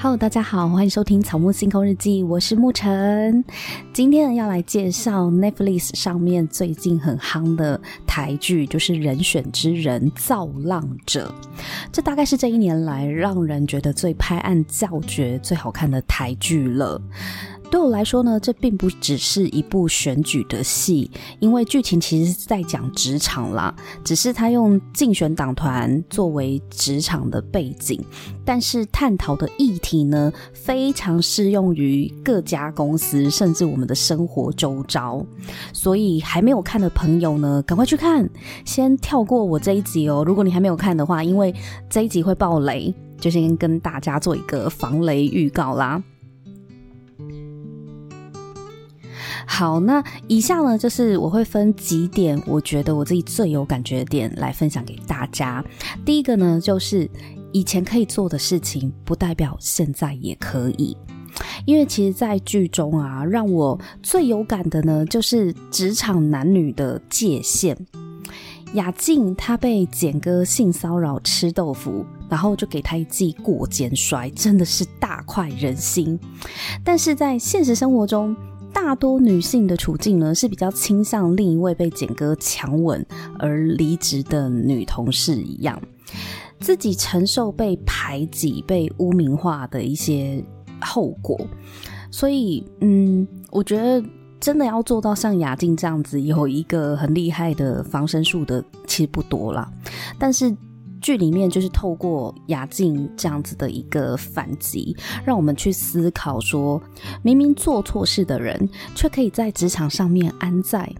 Hello，大家好，欢迎收听《草木星空日记》，我是沐晨。今天要来介绍 Netflix 上面最近很夯的台剧，就是《人选之人造浪者》。这大概是这一年来让人觉得最拍案叫绝、最好看的台剧了。对我来说呢，这并不只是一部选举的戏，因为剧情其实是在讲职场啦，只是他用竞选党团作为职场的背景，但是探讨的议题呢，非常适用于各家公司，甚至我们的生活周遭。所以还没有看的朋友呢，赶快去看，先跳过我这一集哦。如果你还没有看的话，因为这一集会爆雷，就先跟大家做一个防雷预告啦。好，那以下呢，就是我会分几点，我觉得我自己最有感觉的点来分享给大家。第一个呢，就是以前可以做的事情，不代表现在也可以。因为其实，在剧中啊，让我最有感的呢，就是职场男女的界限。雅静她被简哥性骚扰吃豆腐，然后就给他一记过肩摔，真的是大快人心。但是在现实生活中，大多女性的处境呢，是比较倾向另一位被简哥强吻而离职的女同事一样，自己承受被排挤、被污名化的一些后果。所以，嗯，我觉得真的要做到像雅静这样子，有一个很厉害的防身术的，其实不多啦。但是。剧里面就是透过雅静这样子的一个反击，让我们去思考说，明明做错事的人却可以在职场上面安在，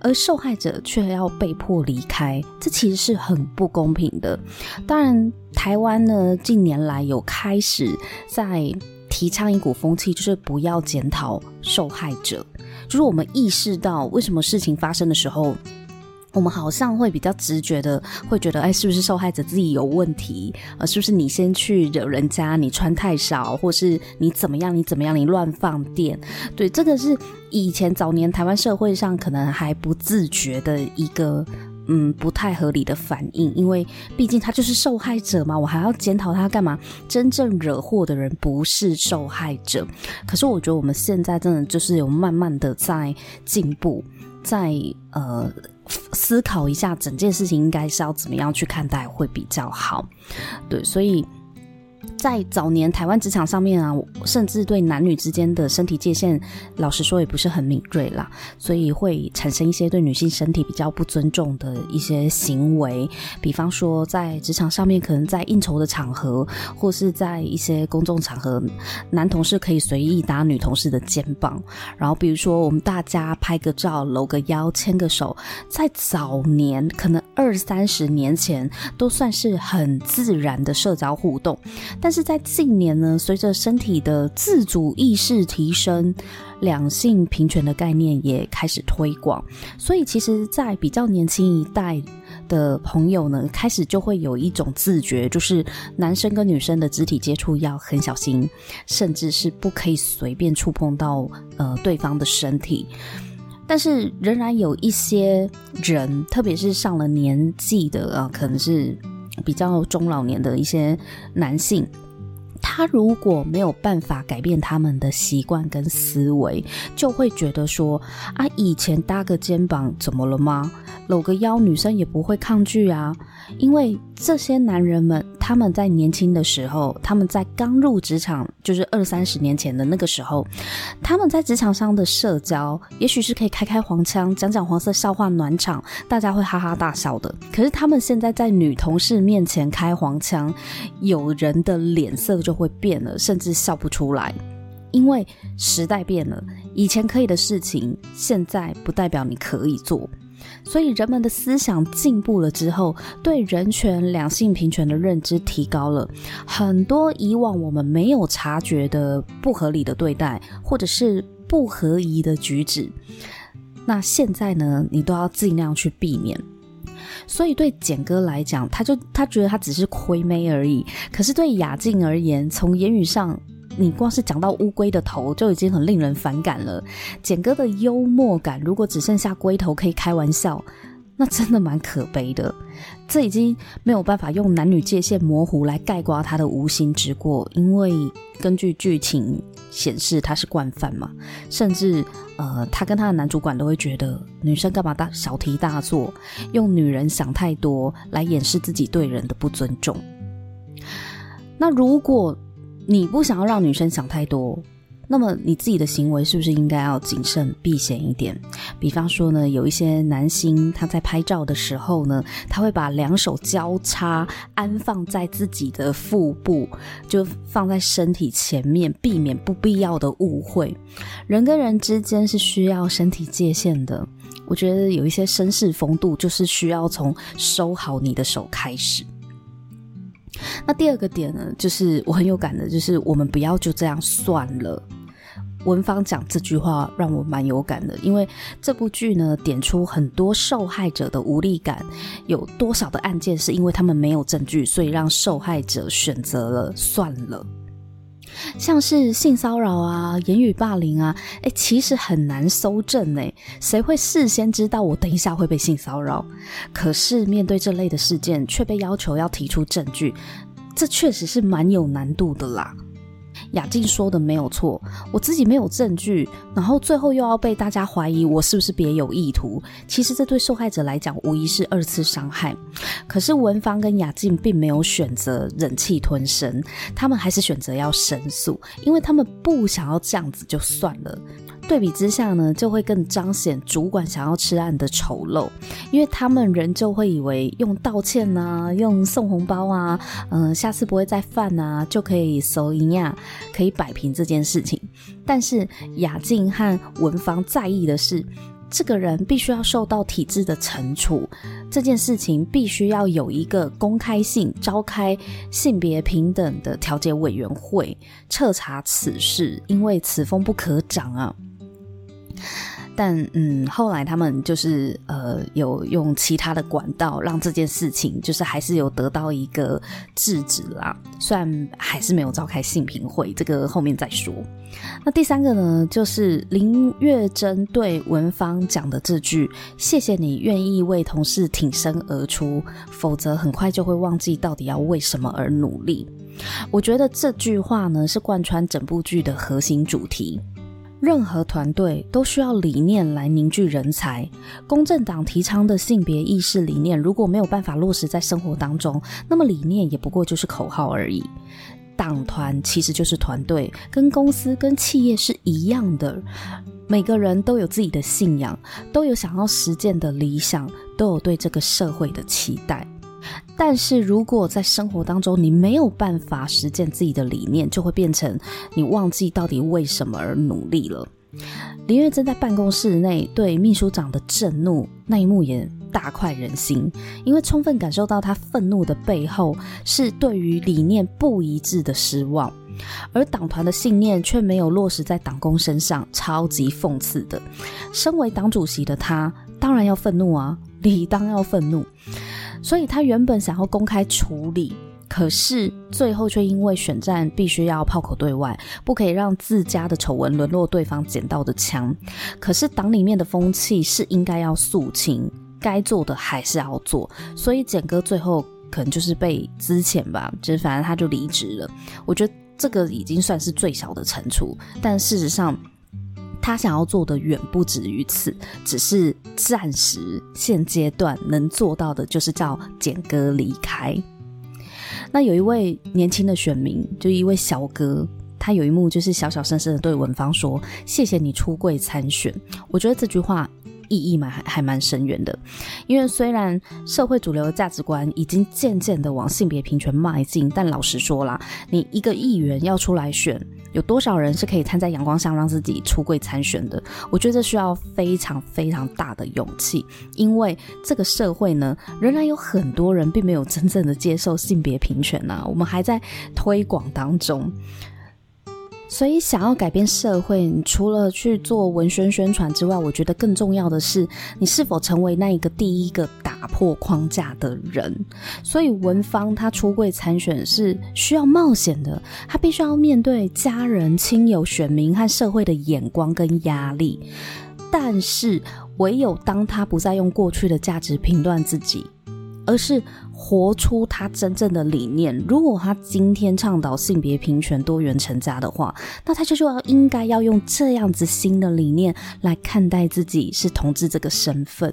而受害者却要被迫离开，这其实是很不公平的。当然，台湾呢近年来有开始在提倡一股风气，就是不要检讨受害者，就是我们意识到为什么事情发生的时候。我们好像会比较直觉的，会觉得，哎，是不是受害者自己有问题？呃，是不是你先去惹人家？你穿太少，或是你怎么样？你怎么样？你乱放电？对，这个是以前早年台湾社会上可能还不自觉的一个，嗯，不太合理的反应。因为毕竟他就是受害者嘛，我还要检讨他干嘛？真正惹祸的人不是受害者。可是我觉得我们现在真的就是有慢慢的在进步，在呃。思考一下整件事情应该是要怎么样去看待会比较好，对，所以。在早年台湾职场上面啊，甚至对男女之间的身体界限，老实说也不是很敏锐啦，所以会产生一些对女性身体比较不尊重的一些行为。比方说，在职场上面，可能在应酬的场合，或是在一些公众场合，男同事可以随意搭女同事的肩膀。然后，比如说我们大家拍个照、搂个腰、牵个手，在早年可能二三十年前都算是很自然的社交互动。但是在近年呢，随着身体的自主意识提升，两性平权的概念也开始推广，所以其实，在比较年轻一代的朋友呢，开始就会有一种自觉，就是男生跟女生的肢体接触要很小心，甚至是不可以随便触碰到呃对方的身体。但是仍然有一些人，特别是上了年纪的啊，可能是。比较中老年的一些男性，他如果没有办法改变他们的习惯跟思维，就会觉得说啊，以前搭个肩膀怎么了吗？搂个腰，女生也不会抗拒啊。因为这些男人们，他们在年轻的时候，他们在刚入职场，就是二三十年前的那个时候，他们在职场上的社交，也许是可以开开黄腔，讲讲黄色笑话暖场，大家会哈哈大笑的。可是他们现在在女同事面前开黄腔，有人的脸色就会变了，甚至笑不出来，因为时代变了，以前可以的事情，现在不代表你可以做。所以人们的思想进步了之后，对人权、两性平权的认知提高了，很多以往我们没有察觉的不合理的对待，或者是不合宜的举止，那现在呢，你都要尽量去避免。所以对简哥来讲，他就他觉得他只是亏妹而已，可是对雅静而言，从言语上。你光是讲到乌龟的头就已经很令人反感了。简哥的幽默感，如果只剩下龟头可以开玩笑，那真的蛮可悲的。这已经没有办法用男女界限模糊来概括他的无心之过，因为根据剧情显示他是惯犯嘛，甚至呃，他跟他的男主管都会觉得女生干嘛大小题大做，用女人想太多来掩饰自己对人的不尊重。那如果你不想要让女生想太多，那么你自己的行为是不是应该要谨慎避嫌一点？比方说呢，有一些男星他在拍照的时候呢，他会把两手交叉安放在自己的腹部，就放在身体前面，避免不必要的误会。人跟人之间是需要身体界限的，我觉得有一些绅士风度，就是需要从收好你的手开始。那第二个点呢，就是我很有感的，就是我们不要就这样算了。文芳讲这句话让我蛮有感的，因为这部剧呢点出很多受害者的无力感，有多少的案件是因为他们没有证据，所以让受害者选择了算了。像是性骚扰啊、言语霸凌啊，诶，其实很难搜证诶，谁会事先知道我等一下会被性骚扰？可是面对这类的事件，却被要求要提出证据，这确实是蛮有难度的啦。雅静说的没有错，我自己没有证据，然后最后又要被大家怀疑我是不是别有意图。其实这对受害者来讲无疑是二次伤害。可是文芳跟雅静并没有选择忍气吞声，他们还是选择要申诉，因为他们不想要这样子就算了。对比之下呢，就会更彰显主管想要吃案的丑陋，因为他们人就会以为用道歉啊，用送红包啊，嗯、下次不会再犯啊，就可以收银呀，可以摆平这件事情。但是雅静和文芳在意的是，这个人必须要受到体制的惩处，这件事情必须要有一个公开性，召开性别平等的调解委员会彻查此事，因为此风不可长啊。但嗯，后来他们就是呃，有用其他的管道让这件事情就是还是有得到一个制止啦。虽然还是没有召开性评会，这个后面再说。那第三个呢，就是林月珍对文芳讲的这句：“谢谢你愿意为同事挺身而出，否则很快就会忘记到底要为什么而努力。”我觉得这句话呢，是贯穿整部剧的核心主题。任何团队都需要理念来凝聚人才。公正党提倡的性别意识理念，如果没有办法落实在生活当中，那么理念也不过就是口号而已。党团其实就是团队，跟公司、跟企业是一样的。每个人都有自己的信仰，都有想要实践的理想，都有对这个社会的期待。但是如果在生活当中你没有办法实践自己的理念，就会变成你忘记到底为什么而努力了。林月珍在办公室内对秘书长的震怒那一幕也大快人心，因为充分感受到他愤怒的背后是对于理念不一致的失望，而党团的信念却没有落实在党工身上，超级讽刺的。身为党主席的他，当然要愤怒啊，理当要愤怒。所以他原本想要公开处理，可是最后却因为选战必须要炮口对外，不可以让自家的丑闻沦落对方捡到的枪。可是党里面的风气是应该要肃清，该做的还是要做。所以简哥最后可能就是被资遣吧，就是反正他就离职了。我觉得这个已经算是最小的惩处，但事实上。他想要做的远不止于此，只是暂时现阶段能做到的，就是叫简哥离开。那有一位年轻的选民，就一位小哥，他有一幕就是小小声声的对文芳说：“谢谢你出柜参选。”我觉得这句话。意义蛮还还蛮深远的，因为虽然社会主流的价值观已经渐渐的往性别平权迈进，但老实说啦，你一个议员要出来选，有多少人是可以摊在阳光下让自己出柜参选的？我觉得这需要非常非常大的勇气，因为这个社会呢，仍然有很多人并没有真正的接受性别平权呐、我们还在推广当中。所以，想要改变社会，你除了去做文宣宣传之外，我觉得更重要的是，你是否成为那一个第一个打破框架的人。所以，文芳她出柜参选是需要冒险的，她必须要面对家人、亲友、选民和社会的眼光跟压力。但是，唯有当他不再用过去的价值评断自己，而是活出他真正的理念。如果他今天倡导性别平权、多元成家的话，那他就就要应该要用这样子新的理念来看待自己是同志这个身份，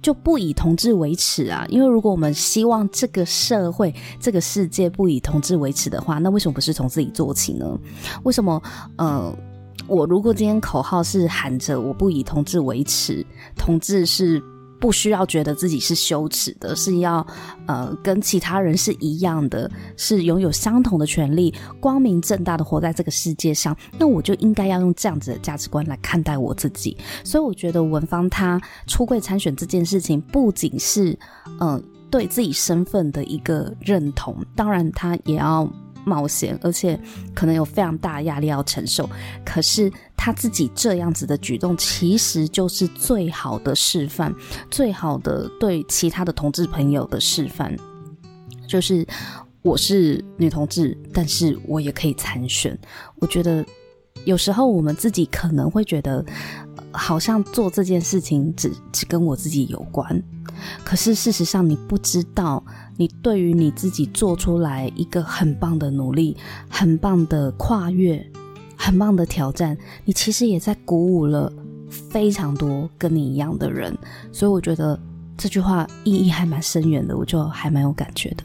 就不以同志为耻啊！因为如果我们希望这个社会、这个世界不以同志为耻的话，那为什么不是从自己做起呢？为什么？呃。我如果今天口号是喊着“我不以同志为耻”，同志是不需要觉得自己是羞耻的，是要呃跟其他人是一样的，是拥有相同的权利，光明正大的活在这个世界上，那我就应该要用这样子的价值观来看待我自己。所以我觉得文芳她出柜参选这件事情，不仅是嗯、呃、对自己身份的一个认同，当然他也要。冒险，而且可能有非常大压力要承受。可是他自己这样子的举动，其实就是最好的示范，最好的对其他的同志朋友的示范，就是我是女同志，但是我也可以参选。我觉得有时候我们自己可能会觉得，好像做这件事情只只跟我自己有关。可是事实上，你不知道，你对于你自己做出来一个很棒的努力、很棒的跨越、很棒的挑战，你其实也在鼓舞了非常多跟你一样的人。所以我觉得这句话意义还蛮深远的，我就还蛮有感觉的。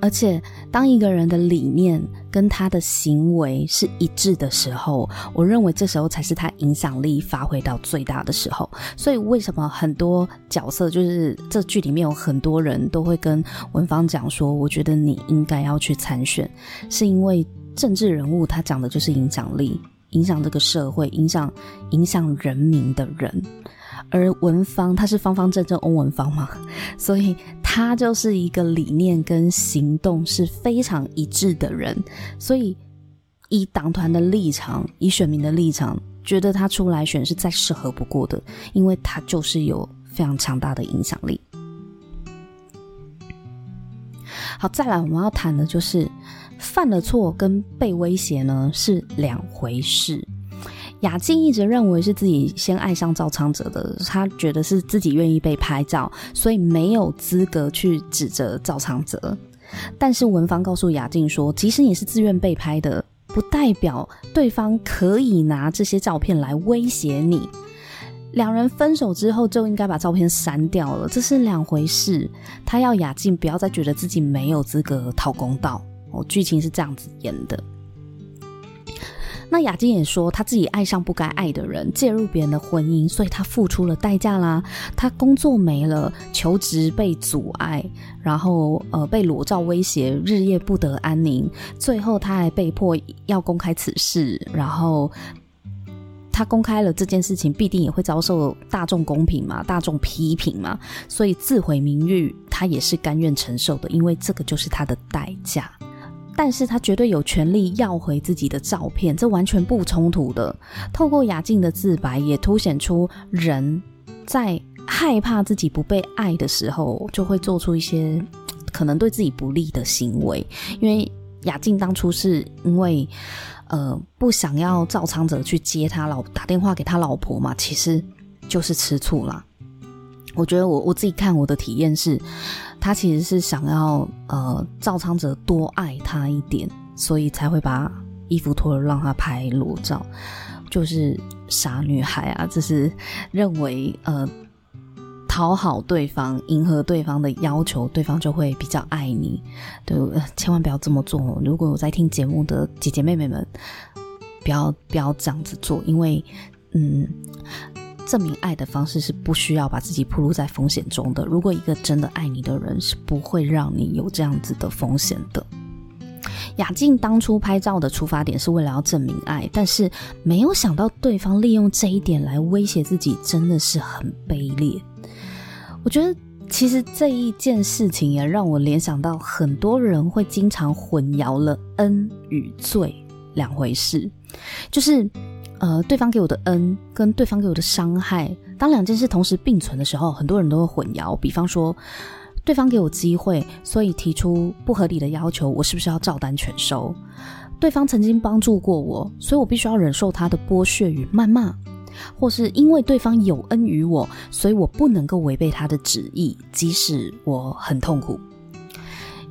而且，当一个人的理念跟他的行为是一致的时候，我认为这时候才是他影响力发挥到最大的时候。所以，为什么很多角色，就是这剧里面有很多人都会跟文芳讲说：“我觉得你应该要去参选。”是因为政治人物他讲的就是影响力，影响这个社会，影响影响人民的人。而文芳他是方方正正翁文芳嘛，所以他就是一个理念跟行动是非常一致的人，所以以党团的立场，以选民的立场，觉得他出来选是再适合不过的，因为他就是有非常强大的影响力。好，再来我们要谈的就是犯了错跟被威胁呢是两回事。雅静一直认为是自己先爱上赵昌泽的，他觉得是自己愿意被拍照，所以没有资格去指责赵昌泽。但是文芳告诉雅静说，即使你是自愿被拍的，不代表对方可以拿这些照片来威胁你。两人分手之后就应该把照片删掉了，这是两回事。他要雅静不要再觉得自己没有资格讨公道哦，剧情是这样子演的。那雅静也说，她自己爱上不该爱的人，介入别人的婚姻，所以她付出了代价啦。她工作没了，求职被阻碍，然后呃被裸照威胁，日夜不得安宁。最后她还被迫要公开此事，然后她公开了这件事情，必定也会遭受大众公平嘛，大众批评嘛，所以自毁名誉，她也是甘愿承受的，因为这个就是她的代价。但是他绝对有权利要回自己的照片，这完全不冲突的。透过雅静的自白，也凸显出人在害怕自己不被爱的时候，就会做出一些 可能对自己不利的行为。因为雅静当初是因为呃不想要赵昌泽去接他老打电话给他老婆嘛，其实就是吃醋啦。我觉得我我自己看我的体验是。他其实是想要呃赵昌泽多爱他一点，所以才会把衣服脱了让他拍裸照，就是傻女孩啊！这是认为呃讨好对方、迎合对方的要求，对方就会比较爱你。对，千万不要这么做。如果有在听节目的姐姐妹妹们，不要不要这样子做，因为嗯。证明爱的方式是不需要把自己暴露在风险中的。如果一个真的爱你的人，是不会让你有这样子的风险的。雅静当初拍照的出发点是为了要证明爱，但是没有想到对方利用这一点来威胁自己，真的是很卑劣。我觉得其实这一件事情也让我联想到，很多人会经常混淆了恩与罪两回事，就是。呃，对方给我的恩跟对方给我的伤害，当两件事同时并存的时候，很多人都会混淆。比方说，对方给我机会，所以提出不合理的要求，我是不是要照单全收？对方曾经帮助过我，所以我必须要忍受他的剥削与谩骂。或是因为对方有恩于我，所以我不能够违背他的旨意，即使我很痛苦。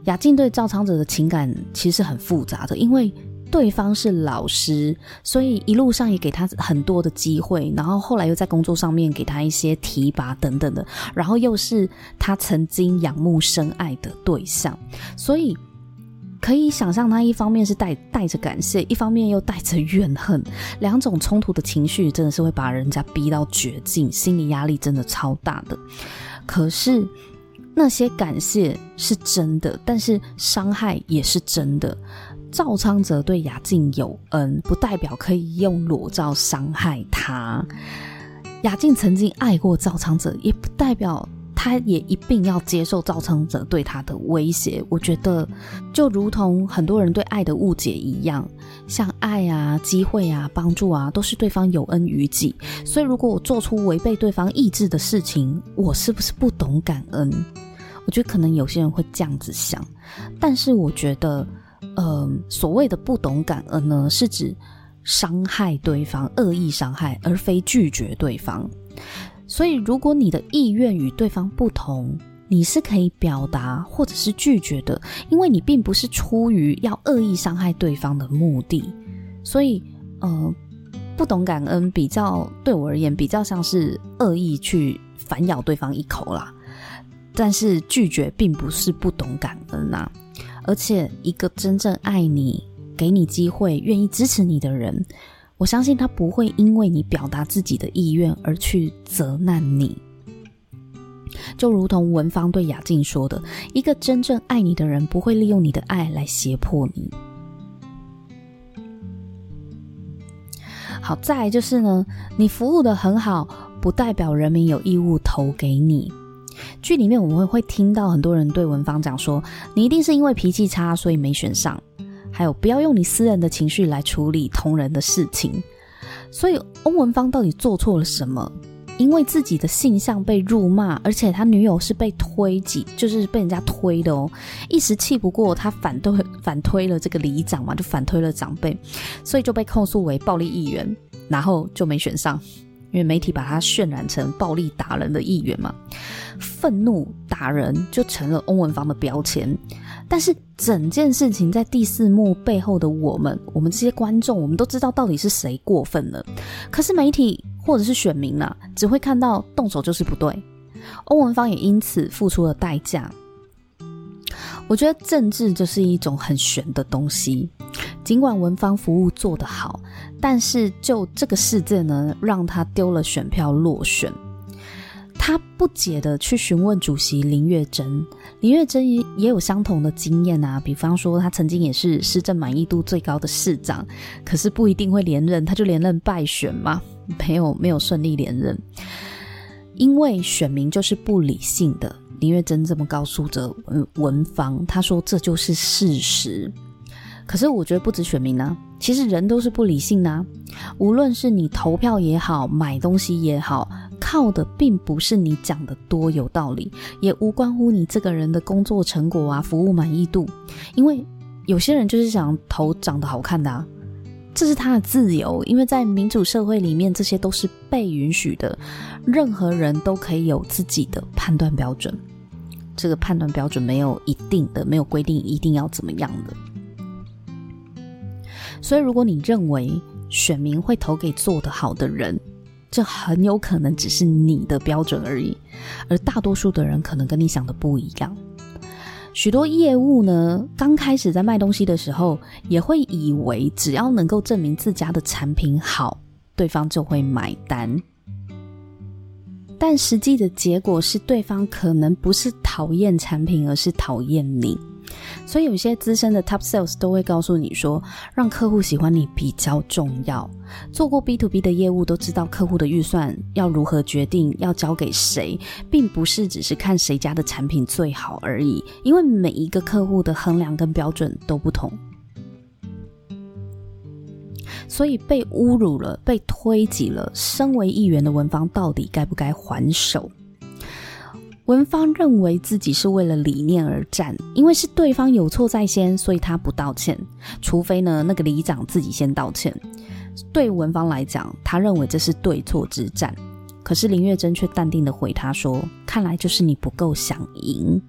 雅静对赵昌泽的情感其实很复杂的，因为对方是老师，所以一路上也给他很多的机会，然后后来又在工作上面给他一些提拔等等的，然后又是他曾经仰慕深爱的对象，所以可以想象他一方面是带带着感谢，一方面又带着怨恨，两种冲突的情绪真的是会把人家逼到绝境，心理压力真的超大的。可是。那些感谢是真的，但是伤害也是真的。赵昌泽对雅静有恩，不代表可以用裸照伤害他。雅静曾经爱过赵昌泽，也不代表他也一并要接受赵昌泽对他的威胁。我觉得，就如同很多人对爱的误解一样，像爱啊、机会啊、帮助啊，都是对方有恩于己。所以，如果我做出违背对方意志的事情，我是不是不懂感恩？我觉得可能有些人会这样子想，但是我觉得，呃，所谓的不懂感恩呢，是指伤害对方、恶意伤害，而非拒绝对方。所以，如果你的意愿与对方不同，你是可以表达或者是拒绝的，因为你并不是出于要恶意伤害对方的目的。所以，呃，不懂感恩比较对我而言，比较像是恶意去反咬对方一口啦。但是拒绝并不是不懂感恩啊，而且一个真正爱你、给你机会、愿意支持你的人，我相信他不会因为你表达自己的意愿而去责难你。就如同文芳对雅静说的：“一个真正爱你的人不会利用你的爱来胁迫你。”好，再就是呢，你服务的很好，不代表人民有义务投给你。剧里面我们会听到很多人对文芳讲说：“你一定是因为脾气差，所以没选上。”还有，不要用你私人的情绪来处理同人的事情。所以，翁文芳到底做错了什么？因为自己的性向被辱骂，而且他女友是被推挤，就是被人家推的哦。一时气不过，他反对反推了这个里长嘛，就反推了长辈，所以就被控诉为暴力议员，然后就没选上。因为媒体把他渲染成暴力打人的议员嘛，愤怒打人就成了翁文芳的标签。但是整件事情在第四幕背后的我们，我们这些观众，我们都知道到底是谁过分了。可是媒体或者是选民、啊，只会看到动手就是不对，翁文芳也因此付出了代价。我觉得政治就是一种很玄的东西。尽管文芳服务做得好，但是就这个事件呢，让他丢了选票落选。他不解地去询问主席林月珍，林月珍也也有相同的经验啊。比方说，他曾经也是市政满意度最高的市长，可是不一定会连任，他就连任败选嘛，没有没有顺利连任，因为选民就是不理性的。林月珍这么告诉着文文芳，他说这就是事实。可是我觉得不止选民呢、啊，其实人都是不理性的、啊。无论是你投票也好，买东西也好，靠的并不是你讲的多有道理，也无关乎你这个人的工作成果啊、服务满意度。因为有些人就是想投长得好看的啊，这是他的自由。因为在民主社会里面，这些都是被允许的，任何人都可以有自己的判断标准。这个判断标准没有一定的，没有规定一定要怎么样的。所以，如果你认为选民会投给做得好的人，这很有可能只是你的标准而已，而大多数的人可能跟你想的不一样。许多业务呢，刚开始在卖东西的时候，也会以为只要能够证明自家的产品好，对方就会买单。但实际的结果是，对方可能不是讨厌产品，而是讨厌你。所以有些资深的 top sales 都会告诉你说，让客户喜欢你比较重要。做过 B to B 的业务都知道，客户的预算要如何决定，要交给谁，并不是只是看谁家的产品最好而已。因为每一个客户的衡量跟标准都不同。所以被侮辱了，被推挤了，身为议员的文芳到底该不该还手？文芳认为自己是为了理念而战，因为是对方有错在先，所以他不道歉，除非呢那个里长自己先道歉。对文芳来讲，他认为这是对错之战，可是林月珍却淡定地回他说：“看来就是你不够想赢。”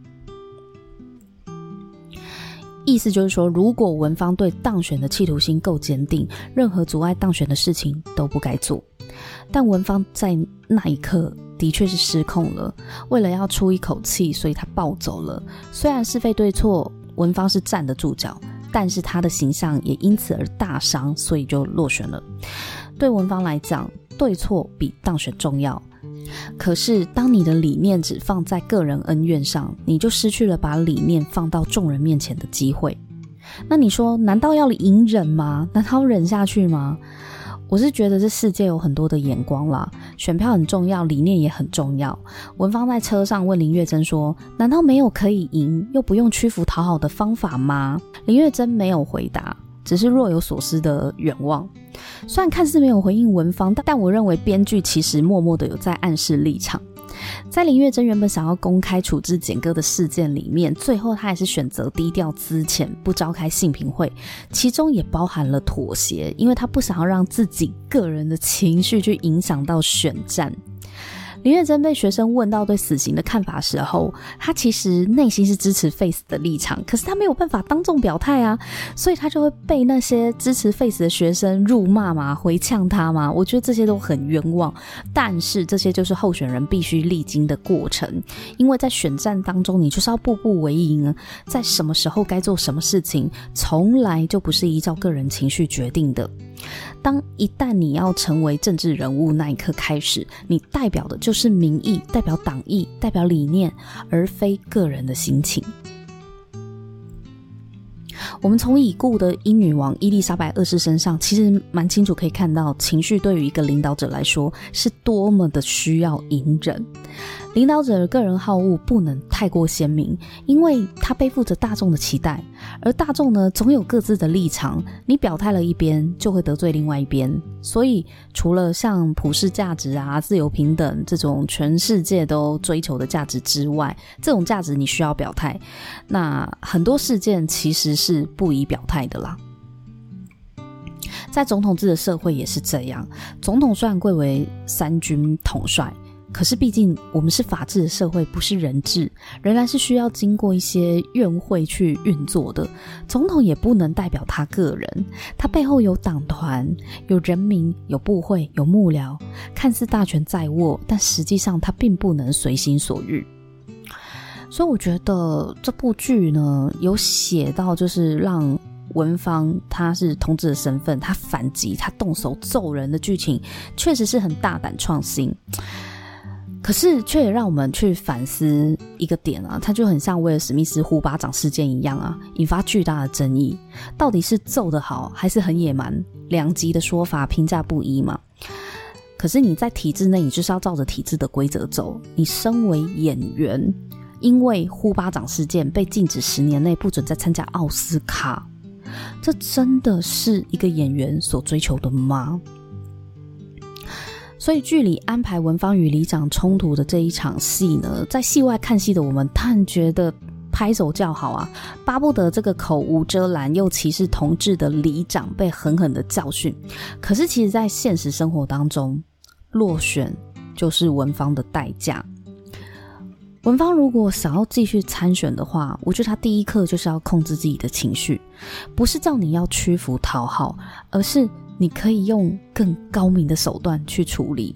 意思就是说，如果文芳对当选的企图心够坚定，任何阻碍当选的事情都不该做。但文芳在那一刻的确是失控了，为了要出一口气，所以他暴走了。虽然是非对错，文芳是站得住脚，但是他的形象也因此而大伤，所以就落选了。对文芳来讲，对错比当选重要。可是，当你的理念只放在个人恩怨上，你就失去了把理念放到众人面前的机会。那你说，难道要隐忍吗？难道要忍下去吗？我是觉得这世界有很多的眼光啦，选票很重要，理念也很重要。文芳在车上问林月珍说：“难道没有可以赢又不用屈服讨好的方法吗？”林月珍没有回答，只是若有所思的远望。虽然看似没有回应文芳，但我认为编剧其实默默的有在暗示立场。在林月珍原本想要公开处置简哥的事件里面，最后她也是选择低调资浅，不召开性评会，其中也包含了妥协，因为她不想要让自己个人的情绪去影响到选战。林月珍被学生问到对死刑的看法时候，他其实内心是支持废死的立场，可是他没有办法当众表态啊，所以他就会被那些支持废死的学生辱骂嘛，回呛他嘛。我觉得这些都很冤枉，但是这些就是候选人必须历经的过程，因为在选战当中，你就是要步步为营，在什么时候该做什么事情，从来就不是依照个人情绪决定的。当一旦你要成为政治人物那一刻开始，你代表的就是民意，代表党意，代表理念，而非个人的心情。我们从已故的英女王伊丽莎白二世身上，其实蛮清楚可以看到，情绪对于一个领导者来说是多么的需要隐忍。领导者的个人好恶不能太过鲜明，因为他背负着大众的期待，而大众呢，总有各自的立场。你表态了一边，就会得罪另外一边。所以，除了像普世价值啊、自由平等这种全世界都追求的价值之外，这种价值你需要表态。那很多事件其实是不宜表态的啦。在总统制的社会也是这样，总统虽然贵为三军统帅。可是，毕竟我们是法治的社会，不是人治，仍然是需要经过一些院会去运作的。总统也不能代表他个人，他背后有党团、有人民、有部会、有幕僚，看似大权在握，但实际上他并不能随心所欲。所以，我觉得这部剧呢，有写到就是让文芳他是同志的身份，他反击，他动手揍人的剧情，确实是很大胆创新。可是，却也让我们去反思一个点啊，它就很像威尔史密斯呼巴掌事件一样啊，引发巨大的争议。到底是揍得好，还是很野蛮？两极的说法评价不一嘛。可是你在体制内，你就是要照着体制的规则走。你身为演员，因为呼巴掌事件被禁止十年内不准再参加奥斯卡，这真的是一个演员所追求的吗？所以剧里安排文芳与里长冲突的这一场戏呢，在戏外看戏的我们，当然觉得拍手叫好啊，巴不得这个口无遮拦又歧视同志的里长被狠狠的教训。可是，其实，在现实生活当中，落选就是文芳的代价。文芳如果想要继续参选的话，我觉得他第一课就是要控制自己的情绪，不是叫你要屈服讨好，而是。你可以用更高明的手段去处理，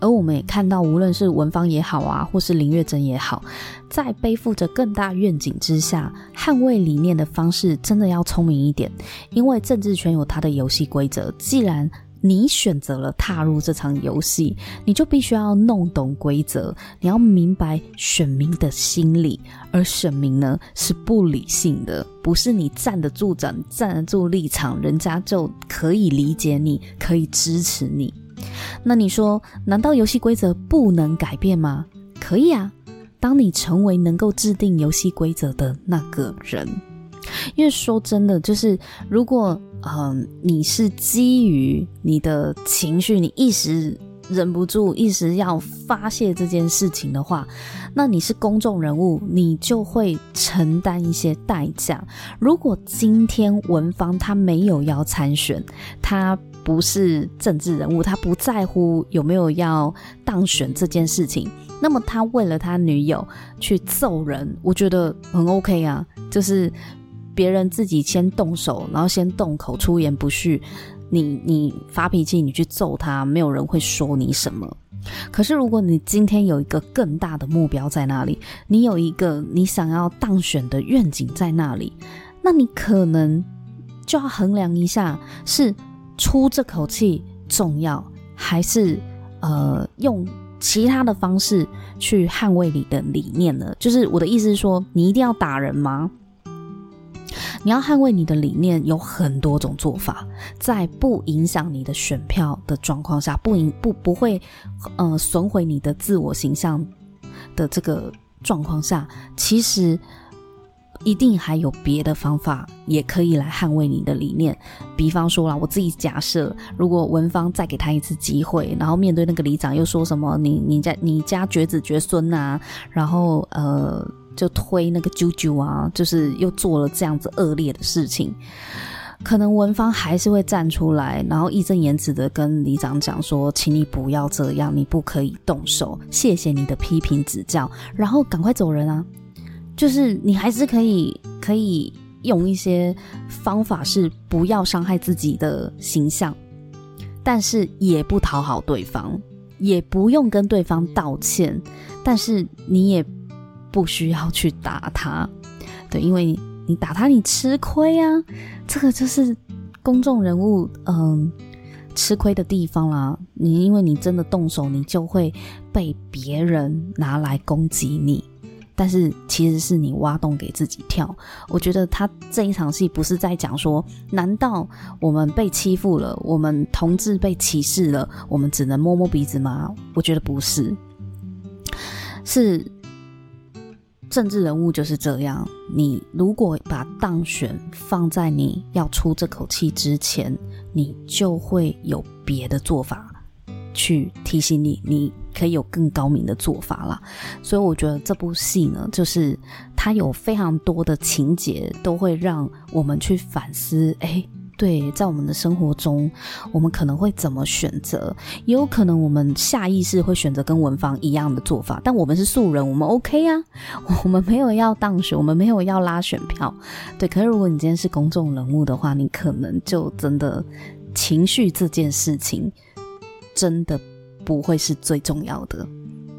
而我们也看到，无论是文芳也好啊，或是林月珍也好，在背负着更大愿景之下，捍卫理念的方式真的要聪明一点，因为政治圈有它的游戏规则，既然。你选择了踏入这场游戏，你就必须要弄懂规则，你要明白选民的心理，而选民呢是不理性的，不是你站得住站、站得住立场，人家就可以理解你，可以支持你。那你说，难道游戏规则不能改变吗？可以啊，当你成为能够制定游戏规则的那个人。因为说真的，就是如果嗯、呃，你是基于你的情绪，你一时忍不住一时要发泄这件事情的话，那你是公众人物，你就会承担一些代价。如果今天文芳他没有要参选，他不是政治人物，他不在乎有没有要当选这件事情，那么他为了他女友去揍人，我觉得很 OK 啊，就是别人自己先动手，然后先动口出言不逊。你你发脾气，你去揍他，没有人会说你什么。可是如果你今天有一个更大的目标在那里，你有一个你想要当选的愿景在那里，那你可能就要衡量一下，是出这口气重要，还是呃用其他的方式去捍卫你的理念呢？就是我的意思是说，你一定要打人吗？你要捍卫你的理念，有很多种做法，在不影响你的选票的状况下，不影不不会呃损毁你的自我形象的这个状况下，其实一定还有别的方法，也可以来捍卫你的理念。比方说啦，我自己假设，如果文芳再给他一次机会，然后面对那个里长又说什么你你家你家绝子绝孙呐，然后呃。就推那个啾啾啊，就是又做了这样子恶劣的事情，可能文芳还是会站出来，然后义正言辞的跟里长讲说，请你不要这样，你不可以动手，谢谢你的批评指教，然后赶快走人啊！就是你还是可以可以用一些方法，是不要伤害自己的形象，但是也不讨好对方，也不用跟对方道歉，但是你也。不需要去打他，对，因为你打他你吃亏啊，这个就是公众人物嗯吃亏的地方啦。你因为你真的动手，你就会被别人拿来攻击你，但是其实是你挖洞给自己跳。我觉得他这一场戏不是在讲说，难道我们被欺负了，我们同志被歧视了，我们只能摸摸鼻子吗？我觉得不是，是。政治人物就是这样，你如果把当选放在你要出这口气之前，你就会有别的做法去提醒你，你可以有更高明的做法啦。所以我觉得这部戏呢，就是它有非常多的情节，都会让我们去反思，诶。对，在我们的生活中，我们可能会怎么选择？也有可能我们下意识会选择跟文芳一样的做法，但我们是素人，我们 OK 啊，我们没有要当选，我们没有要拉选票。对，可是如果你今天是公众人物的话，你可能就真的情绪这件事情真的不会是最重要的。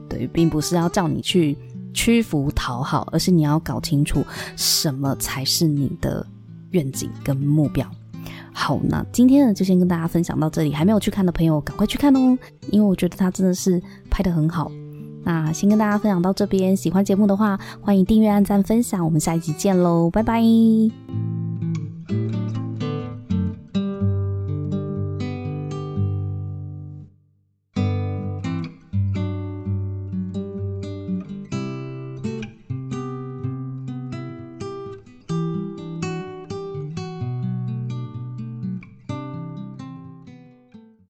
对，并不是要叫你去屈服讨好，而是你要搞清楚什么才是你的愿景跟目标。好，那今天呢，就先跟大家分享到这里。还没有去看的朋友，赶快去看哦，因为我觉得它真的是拍得很好。那先跟大家分享到这边，喜欢节目的话，欢迎订阅、按赞、分享。我们下一集见喽，拜拜。